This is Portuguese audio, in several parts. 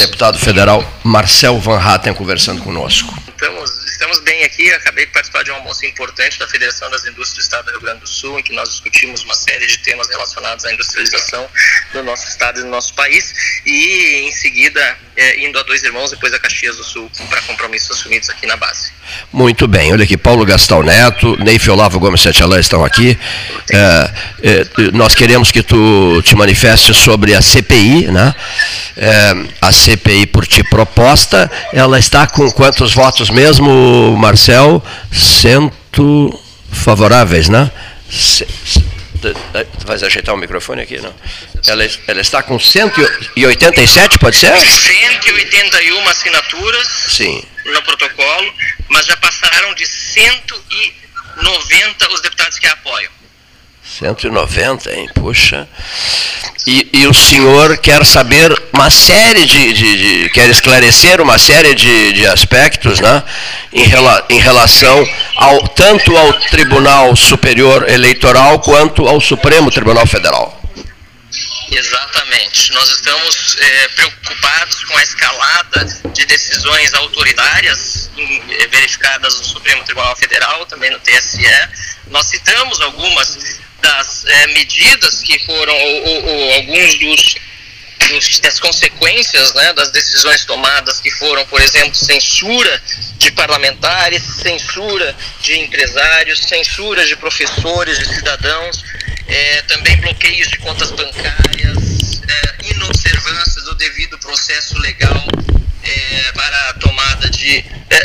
Deputado federal Marcel Van Hatten conversando conosco. Estamos, estamos bem aqui. Acabei de participar de um almoço importante da Federação das Indústrias do Estado do Rio Grande do Sul, em que nós discutimos uma série de temas relacionados à industrialização do nosso estado e do nosso país. E em seguida, é, indo a Dois Irmãos, depois a Caxias do Sul, para compromissos assumidos aqui na base. Muito bem. Olha aqui, Paulo Gastão Neto, Neif Olavo Gomes Santialã estão aqui. É, é, nós queremos que tu te manifeste sobre a CPI, né? É, a CPI por ti proposta, ela está com quantos votos mesmo, Marcel? Cento favoráveis, né? Tu vais ajeitar o microfone aqui, não? Ela, ela, está com 187, pode ser? 181 assinaturas Sim. no protocolo, mas já passaram de 190 os deputados que a apoiam. 190, hein? Puxa. E, e, o senhor quer saber uma série de, de, de quer esclarecer uma série de, de aspectos, né? Em, rela, em relação ao, tanto ao Tribunal Superior Eleitoral quanto ao Supremo Tribunal Federal. Exatamente. Nós estamos é, preocupados com a escalada de decisões autoritárias é, verificadas no Supremo Tribunal Federal, também no TSE. Nós citamos algumas das é, medidas que foram, ou, ou, ou alguns dos, dos, das consequências né, das decisões tomadas, que foram, por exemplo, censura de parlamentares, censura de empresários, censura de professores, de cidadãos, é, também bloqueios de contas bancárias, é, inobservância do devido processo legal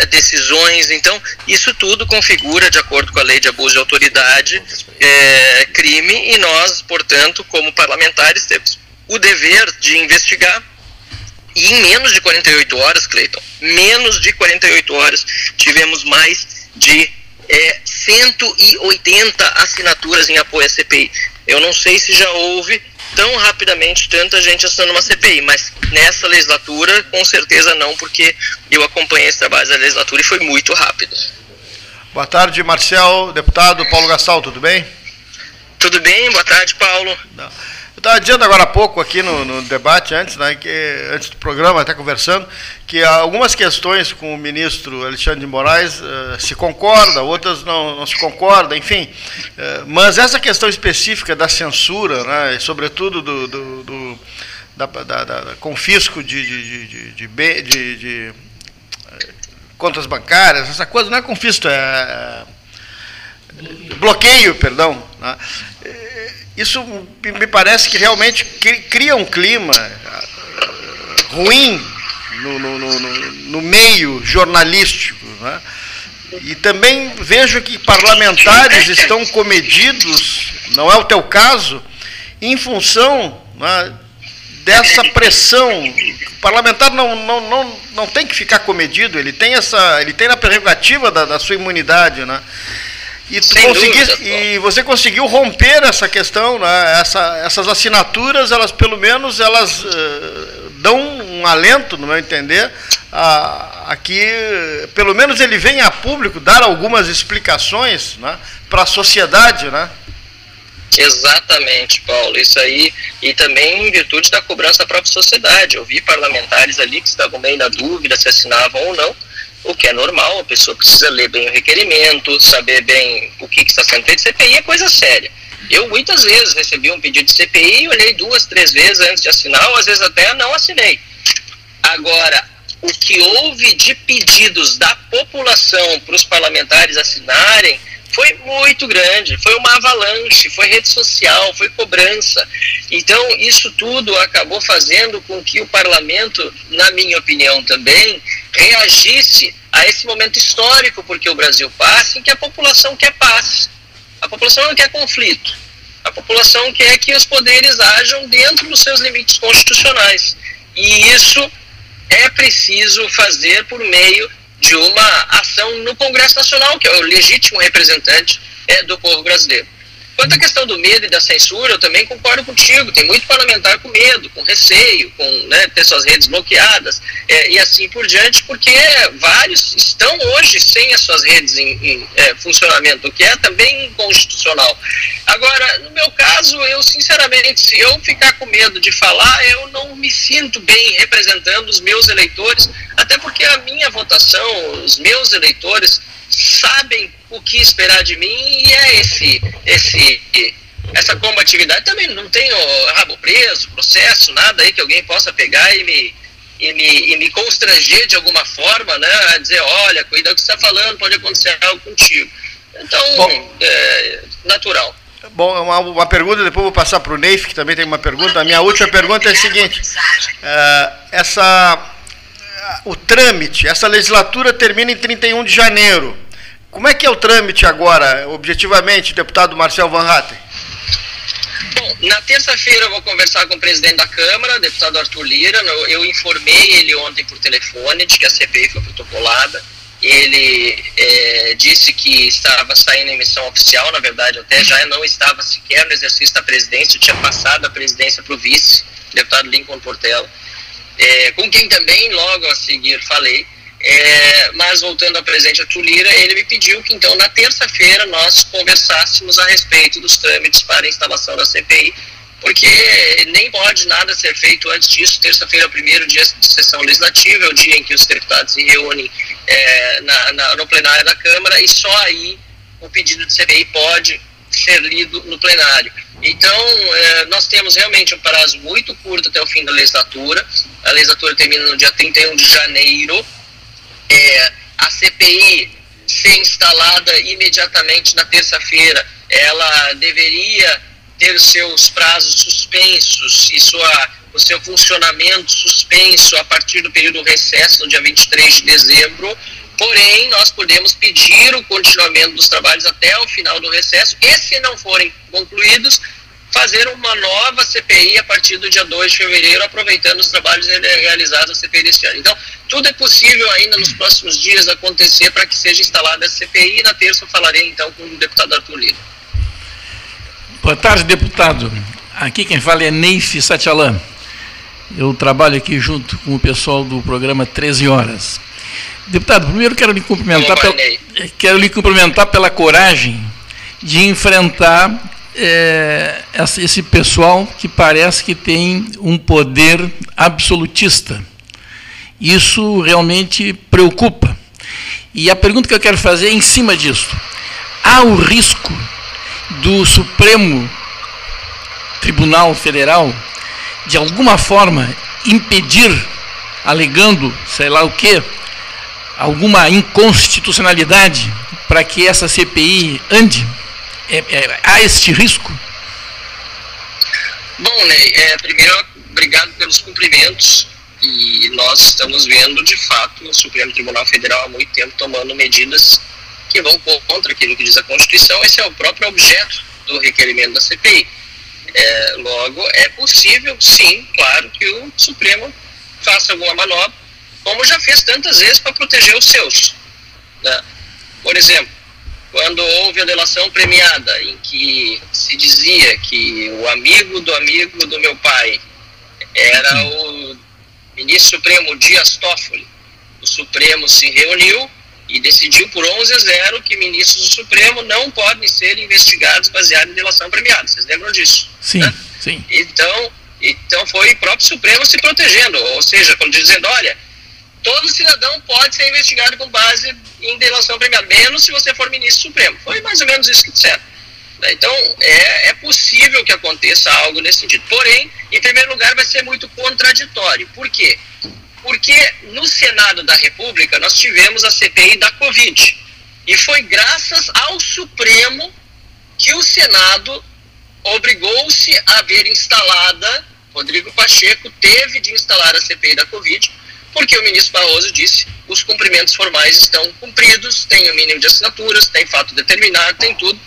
decisões. Então, isso tudo configura, de acordo com a lei de abuso de autoridade, é, crime e nós, portanto, como parlamentares, temos o dever de investigar. E em menos de 48 horas, Cleiton, menos de 48 horas, tivemos mais de é, 180 assinaturas em apoio à CPI. Eu não sei se já houve tão rapidamente tanta gente assinando uma CPI, mas nessa legislatura, com certeza não, porque eu acompanhei esse trabalho da legislatura e foi muito rápido. Boa tarde, Marcel, deputado Paulo Gastal, tudo bem? Tudo bem, boa tarde, Paulo. Não. Eu estava dizendo agora há pouco aqui no, no, debate, antes, né, que, antes do programa, até conversando, que algumas questões com o ministro Alexandre de Moraes uh, se concorda, outras não, não se concorda, enfim. Uh, mas essa questão específica da censura, né, sobretudo do, do, do da, da, da, confisco de, de, de, de, de, de contas bancárias, essa coisa não é confisco, é bloqueio, perdão. Né? Isso me parece que realmente cria um clima ruim no, no, no, no meio jornalístico. Né? E também vejo que parlamentares estão comedidos, não é o teu caso, em função né, dessa pressão. O parlamentar não, não, não, não tem que ficar comedido, ele tem, essa, ele tem a prerrogativa da, da sua imunidade. Né? E, e você conseguiu romper essa questão, né? Essa, essas assinaturas, elas pelo menos elas uh, dão um alento, no meu entender, a, a que pelo menos ele venha a público dar algumas explicações né, para a sociedade, né? Exatamente, Paulo. Isso aí, e também em virtude da cobrança da própria sociedade. Eu vi parlamentares ali que estavam meio na dúvida se assinavam ou não o que é normal, a pessoa precisa ler bem o requerimento, saber bem o que, está sendo feito. CPI é coisa séria. Eu muitas vezes recebi um pedido de CPI, olhei duas, três vezes antes de assinar, ou às vezes até não assinei. Agora, o que houve de pedidos da população para os parlamentares assinarem foi muito grande, foi uma avalanche, foi rede social, foi cobrança. Então, isso tudo acabou fazendo com que o parlamento, na minha opinião também, reagisse a esse momento histórico porque o Brasil passa em que a população quer paz. A população não quer conflito. A população quer que os poderes ajam dentro dos seus limites constitucionais. E isso é preciso fazer por meio de uma ação no Congresso Nacional, que é o legítimo representante é, do povo brasileiro. Quanto à questão do medo e da censura, eu também concordo contigo. Tem muito parlamentar com medo, com receio, com né, ter suas redes bloqueadas é, e assim por diante, porque vários estão hoje sem as suas redes em, em é, funcionamento, o que é também inconstitucional. Agora, no meu caso, eu sinceramente, se eu ficar com medo de falar, eu não me sinto bem representando os meus eleitores, até porque a minha votação, os meus eleitores sabem o que esperar de mim e é esse, esse, essa combatividade. Também não tenho rabo preso, processo, nada aí que alguém possa pegar e me, e me, e me constranger de alguma forma, né? A dizer, olha, cuida do que você está falando, pode acontecer algo contigo. Então, Bom, é natural. Bom, uma, uma pergunta, depois vou passar para o Neif, que também tem uma pergunta. A minha última pergunta é a seguinte: uh, essa, uh, o trâmite, essa legislatura termina em 31 de janeiro. Como é que é o trâmite agora, objetivamente, deputado Marcel Van Hatten? Bom, na terça-feira eu vou conversar com o presidente da Câmara, deputado Arthur Lira. Eu informei ele ontem por telefone de que a CPI foi protocolada. Ele é, disse que estava saindo em missão oficial, na verdade, até já não estava sequer no exercício da presidência, tinha passado a presidência para o vice, deputado Lincoln Portela, é, com quem também logo a seguir falei. É, mas voltando ao presidente Atulira, ele me pediu que então na terça-feira nós conversássemos a respeito dos trâmites para a instalação da CPI, porque nem pode nada ser feito antes disso. Terça-feira é o primeiro dia de sessão legislativa, é o dia em que os deputados se reúnem é, na, na, no plenário da Câmara e só aí o pedido de CPI pode ser lido no plenário. Então, é, nós temos realmente um prazo muito curto até o fim da legislatura. A legislatura termina no dia 31 de janeiro é, a CPI ser instalada imediatamente na terça-feira, ela deveria ter seus prazos suspensos e sua, o seu funcionamento suspenso a partir do período recesso, no dia 23 de dezembro. Porém, nós podemos pedir o continuamento dos trabalhos até o final do recesso e, se não forem concluídos, fazer uma nova CPI a partir do dia 2 de fevereiro, aproveitando os trabalhos realizados na CPI deste ano. Então, tudo é possível ainda nos próximos dias acontecer para que seja instalada a CPI. E na terça eu falarei então com o deputado Arthur Lira. Boa tarde, deputado. Aqui quem fala é Neif Satialan. Eu trabalho aqui junto com o pessoal do programa 13 Horas. Deputado, primeiro quero lhe cumprimentar, pela, quero lhe cumprimentar pela coragem de enfrentar é, esse pessoal que parece que tem um poder absolutista. Isso realmente preocupa. E a pergunta que eu quero fazer é em cima disso. Há o risco do Supremo Tribunal Federal, de alguma forma, impedir, alegando, sei lá o quê, alguma inconstitucionalidade para que essa CPI ande? É, é, há este risco? Bom, Ney, é, primeiro, obrigado pelos cumprimentos. E nós estamos vendo, de fato, o Supremo Tribunal Federal há muito tempo tomando medidas que vão contra aquilo que diz a Constituição. Esse é o próprio objeto do requerimento da CPI. É, logo, é possível, sim, claro, que o Supremo faça alguma manobra, como já fez tantas vezes para proteger os seus. Né? Por exemplo, quando houve a delação premiada, em que se dizia que o amigo do amigo do meu pai era o ministro Supremo Dias Toffoli, o Supremo se reuniu e decidiu por 11 a 0 que ministros do Supremo não podem ser investigados baseados em delação premiada. Vocês lembram disso? Sim, né? sim. Então, então foi o próprio Supremo se protegendo, ou seja, dizendo, olha, todo cidadão pode ser investigado com base em delação premiada, menos se você for ministro supremo. Foi mais ou menos isso que disseram. Então, é, é possível que aconteça algo nesse sentido. Porém, em primeiro lugar, vai ser muito contraditório. Por quê? Porque no Senado da República nós tivemos a CPI da Covid. E foi graças ao Supremo que o Senado obrigou-se a ver instalada, Rodrigo Pacheco teve de instalar a CPI da Covid, porque o ministro Barroso disse os cumprimentos formais estão cumpridos, tem o mínimo de assinaturas, tem fato determinado, tem tudo.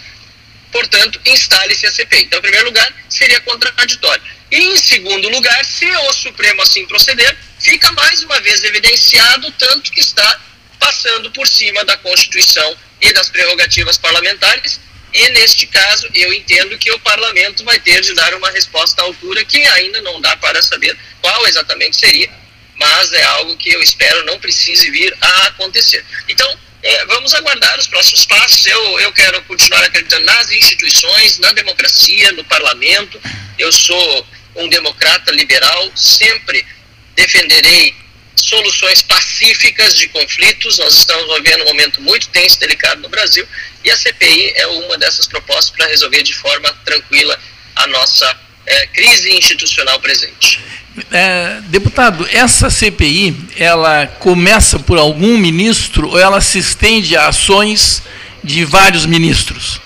Portanto, instale-se a CPI. Então, em primeiro lugar, seria contraditório. E, em segundo lugar, se o Supremo assim proceder, fica mais uma vez evidenciado tanto que está passando por cima da Constituição e das prerrogativas parlamentares E neste caso, eu entendo que o parlamento vai ter de dar uma resposta à altura que ainda não dá para saber qual exatamente seria, mas é algo que eu espero não precise vir a acontecer. Então, é, vamos aguardar os próximos passos. Eu, eu quero continuar acreditando nas instituições, na democracia, no parlamento. Eu sou um democrata liberal, sempre defenderei soluções pacíficas de conflitos. Nós estamos vivendo um momento muito tenso e delicado no Brasil e a CPI é uma dessas propostas para resolver de forma tranquila a nossa é, crise institucional presente. É, deputado, essa CPI, ela começa por algum ministro ou ela se estende a ações de vários ministros?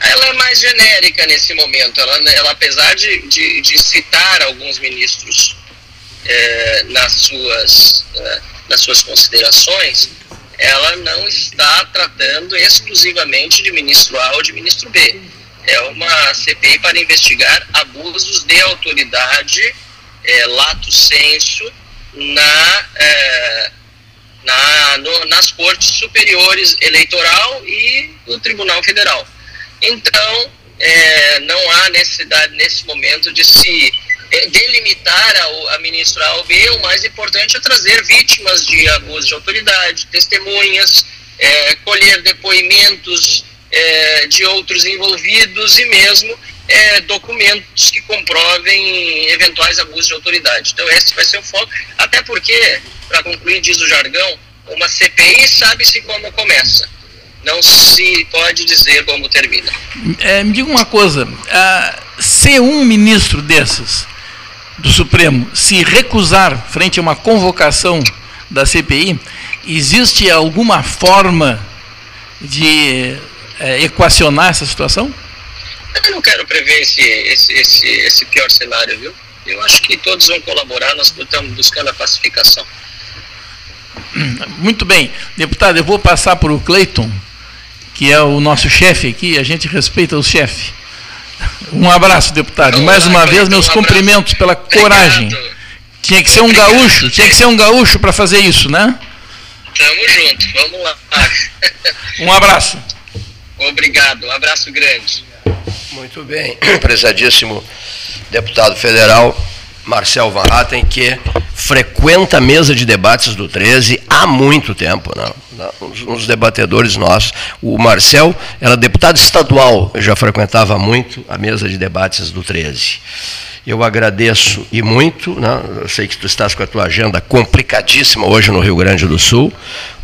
Ela é mais genérica nesse momento. Ela, ela apesar de, de, de, citar alguns ministros é, nas, suas, é, nas suas considerações, ela não está tratando exclusivamente de ministro A ou de ministro B. É uma CPI para investigar abusos de autoridade é, lato senso na, é, na, no, nas cortes superiores eleitoral e no Tribunal Federal. Então, é, não há necessidade nesse momento de se é, delimitar a, a ministra A ou B, o mais importante é trazer vítimas de abuso de autoridade, testemunhas, é, colher depoimentos é, de outros envolvidos e mesmo é, documentos que comprovem eventuais abusos de autoridade. Então esse vai ser o foco, até porque, para concluir, diz o jargão, uma CPI sabe-se como começa, não se pode dizer como termina. É, me diga uma coisa, uh, se um ministro desses do Supremo se recusar frente a uma convocação da CPI, existe alguma forma de é, equacionar essa situação? Eu não quero prever esse, esse, esse, esse pior cenário, viu? Eu acho que todos vão colaborar, nós estamos buscando a pacificação. Muito bem. Deputado, eu vou passar para o Cleiton, que é o nosso chefe aqui, a gente respeita o chefe. Um abraço, deputado. Então, Mais uma vez, meus um cumprimentos pela coragem. Obrigado. Tinha que ser um Obrigado. gaúcho, tinha que ser um gaúcho para fazer isso, né? Tamo junto, vamos lá. Um abraço. Obrigado, um abraço grande. Muito bem, prezadíssimo deputado federal Marcel Van Hatten, que frequenta a mesa de debates do 13 há muito tempo, não? uns debatedores nossos. O Marcel era deputado estadual, já frequentava muito a mesa de debates do 13. Eu agradeço e muito, né? eu sei que tu estás com a tua agenda complicadíssima hoje no Rio Grande do Sul,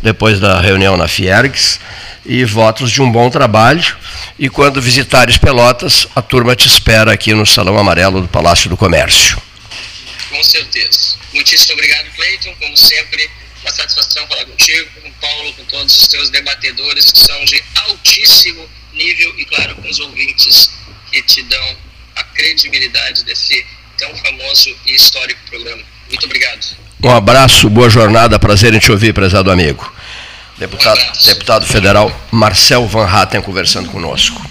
depois da reunião na Fiergs, e votos de um bom trabalho. E quando visitares Pelotas, a turma te espera aqui no Salão Amarelo do Palácio do Comércio. Com certeza. Muitíssimo obrigado, Cleiton. Como sempre, uma satisfação falar contigo, com o Paulo, com todos os teus debatedores que são de altíssimo nível e, claro, com os ouvintes que te dão a credibilidade desse tão famoso e histórico programa. Muito obrigado. Um abraço, boa jornada, prazer em te ouvir, prezado amigo. Deputado, deputado federal Marcel Van Hatten conversando conosco.